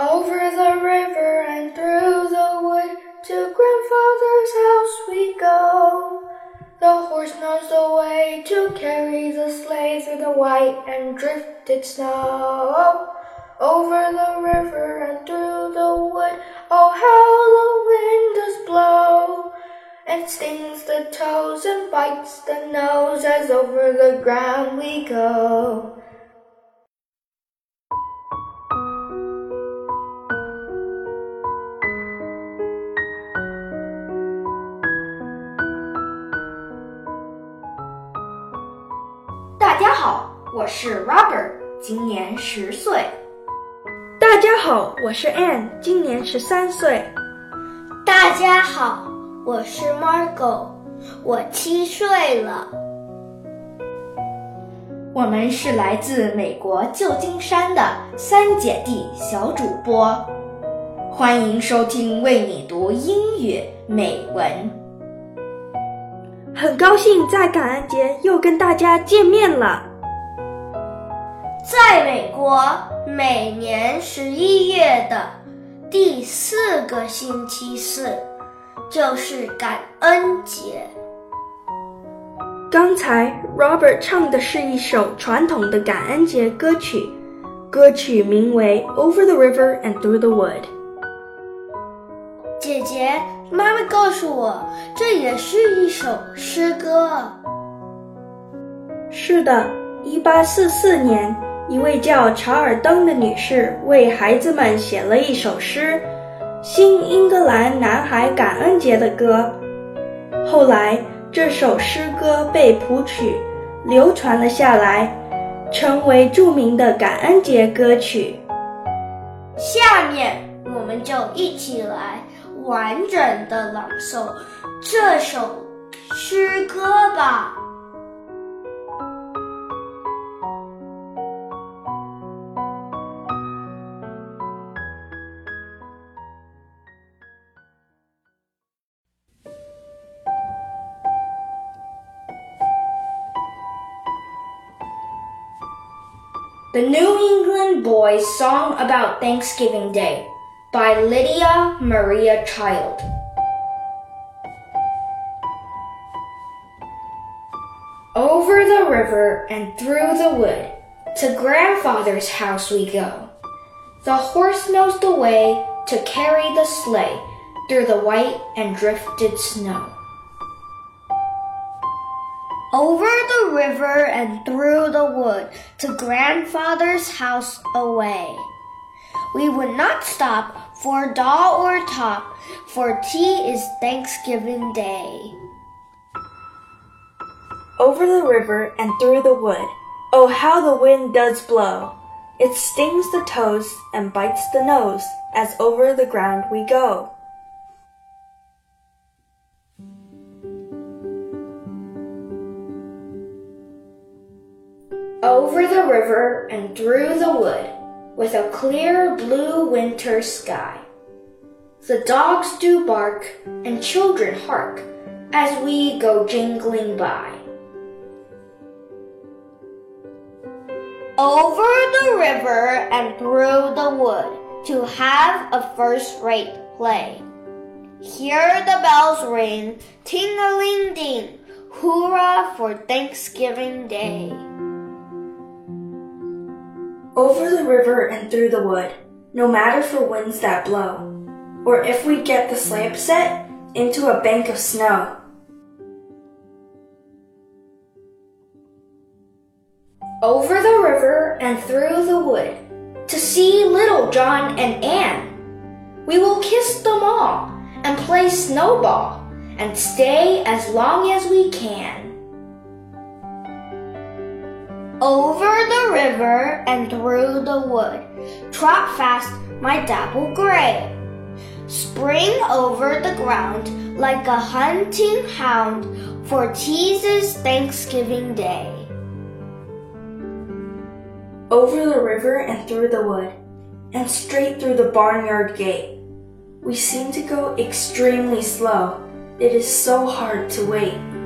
Over the river and through the wood to grandfather's house we go. The horse knows the way to carry the sleigh through the white and drifted snow. Over the river and through the wood, oh how the wind does blow. It stings the toes and bites the nose as over the ground we go. 好，我是 Robert，今年十岁。大家好，我是 Anne，今年十三岁。大家好，我是 Margot，我七岁了。我们是来自美国旧金山的三姐弟小主播，欢迎收听为你读英语美文。很高兴在感恩节又跟大家见面了。在美国，每年十一月的第四个星期四就是感恩节。刚才 Robert 唱的是一首传统的感恩节歌曲，歌曲名为《Over the River and Through the Wood》。姐姐，妈妈告诉我，这也是一首诗歌。是的，一八四四年，一位叫查尔登的女士为孩子们写了一首诗，《新英格兰男孩感恩节的歌》。后来，这首诗歌被谱曲，流传了下来，成为著名的感恩节歌曲。下面，我们就一起来。完整的朗诵这首诗歌吧。The New England Boys Song About Thanksgiving Day by Lydia Maria Child. Over the river and through the wood, to grandfather's house we go. The horse knows the way to carry the sleigh through the white and drifted snow. Over the river and through the wood, to grandfather's house away. We would not stop for doll or top, for tea is Thanksgiving Day. Over the river and through the wood, oh how the wind does blow! It stings the toes and bites the nose as over the ground we go. Over the river and through the wood, with a clear blue winter sky. The dogs do bark and children hark as we go jingling by. Over the river and through the wood to have a first rate play. Hear the bells ring, ting a ling ding, hurrah for Thanksgiving Day. Over the river and through the wood, no matter for winds that blow, or if we get the sleigh upset into a bank of snow. Over the river and through the wood, to see little John and Anne. We will kiss them all and play snowball and stay as long as we can. Over the river and through the wood, trot fast my dapple gray. Spring over the ground like a hunting hound, for teases Thanksgiving Day. Over the river and through the wood, and straight through the barnyard gate. We seem to go extremely slow. It is so hard to wait.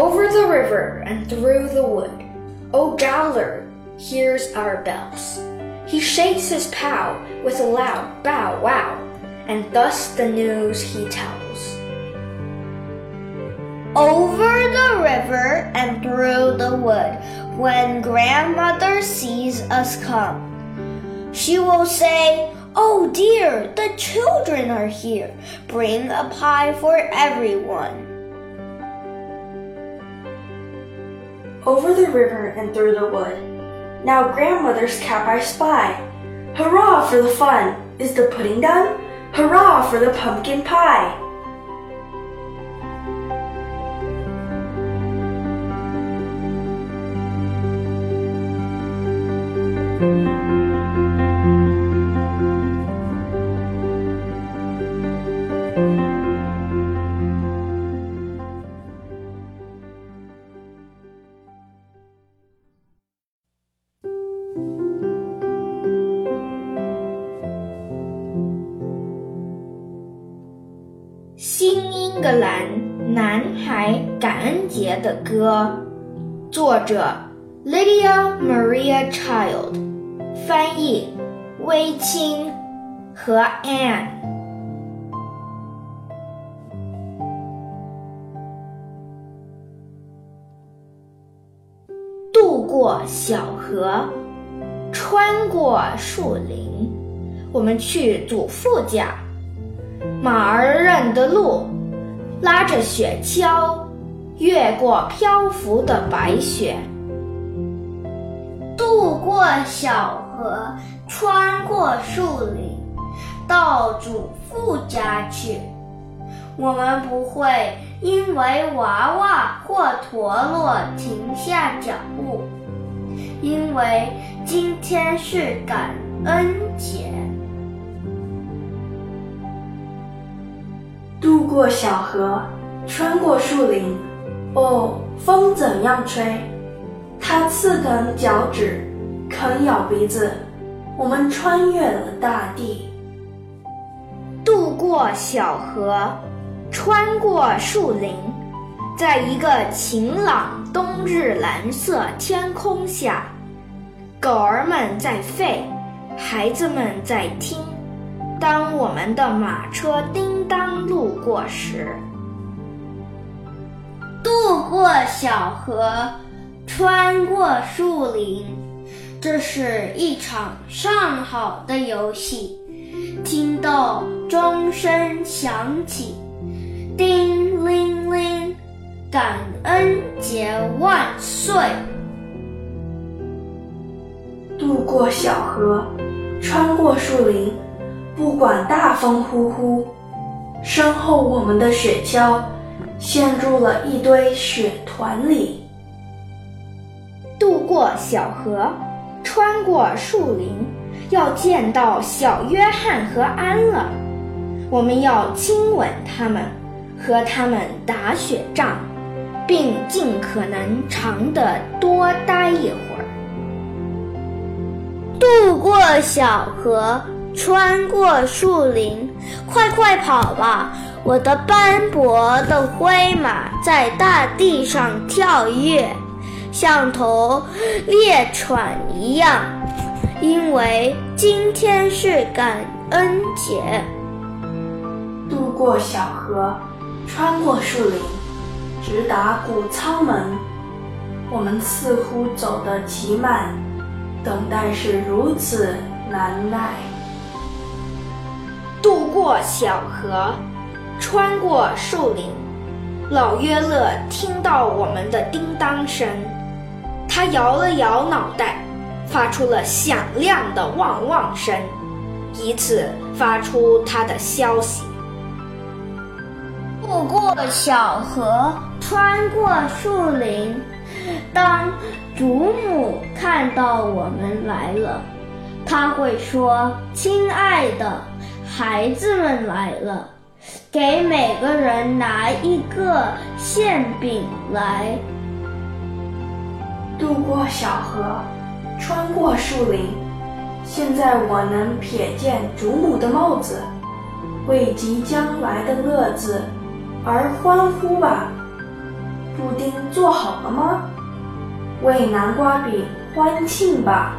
Over the river and through the wood, O Gallard, hears our bells. He shakes his pow with a loud bow wow, and thus the news he tells. Over the river and through the wood, when grandmother sees us come, she will say, Oh dear, the children are here. Bring a pie for everyone. Over the river and through the wood. Now grandmother's cap I spy. Hurrah for the fun! Is the pudding done? Hurrah for the pumpkin pie!《感恩节的歌》，作者 Lydia Maria Child，翻译微清和 Anne。渡过小河，穿过树林，我们去祖父家。马儿认得路，拉着雪橇，越过漂浮的白雪，渡过小河，穿过树林，到祖父家去。我们不会因为娃娃或陀螺停下脚步，因为今天是感恩节。渡过小河，穿过树林，哦，风怎样吹？它刺疼脚趾，啃咬鼻子。我们穿越了大地，渡过小河，穿过树林，在一个晴朗冬日蓝色天空下，狗儿们在吠，孩子们在听。当我们的马车叮当路过时，过小河，穿过树林，这是一场上好的游戏。听到钟声响起，叮铃铃，感恩节万岁！渡过小河，穿过树林。不管大风呼呼，身后我们的雪橇陷入了一堆雪团里。渡过小河，穿过树林，要见到小约翰和安了。我们要亲吻他们，和他们打雪仗，并尽可能长的多待一会儿。渡过小河。穿过树林，快快跑吧！我的斑驳的灰马在大地上跳跃，像头猎犬一样，因为今天是感恩节。渡过小河，穿过树林，直达谷仓门。我们似乎走得极慢，等待是如此难耐。渡过小河，穿过树林，老约勒听到我们的叮当声，他摇了摇脑袋，发出了响亮的汪汪声，以此发出他的消息。渡过小河，穿过树林，当祖母看到我们来了，他会说：“亲爱的。”孩子们来了，给每个人拿一个馅饼来。渡过小河，穿过树林，现在我能瞥见祖母的帽子，为即将来的乐子而欢呼吧。布丁做好了吗？为南瓜饼欢庆吧。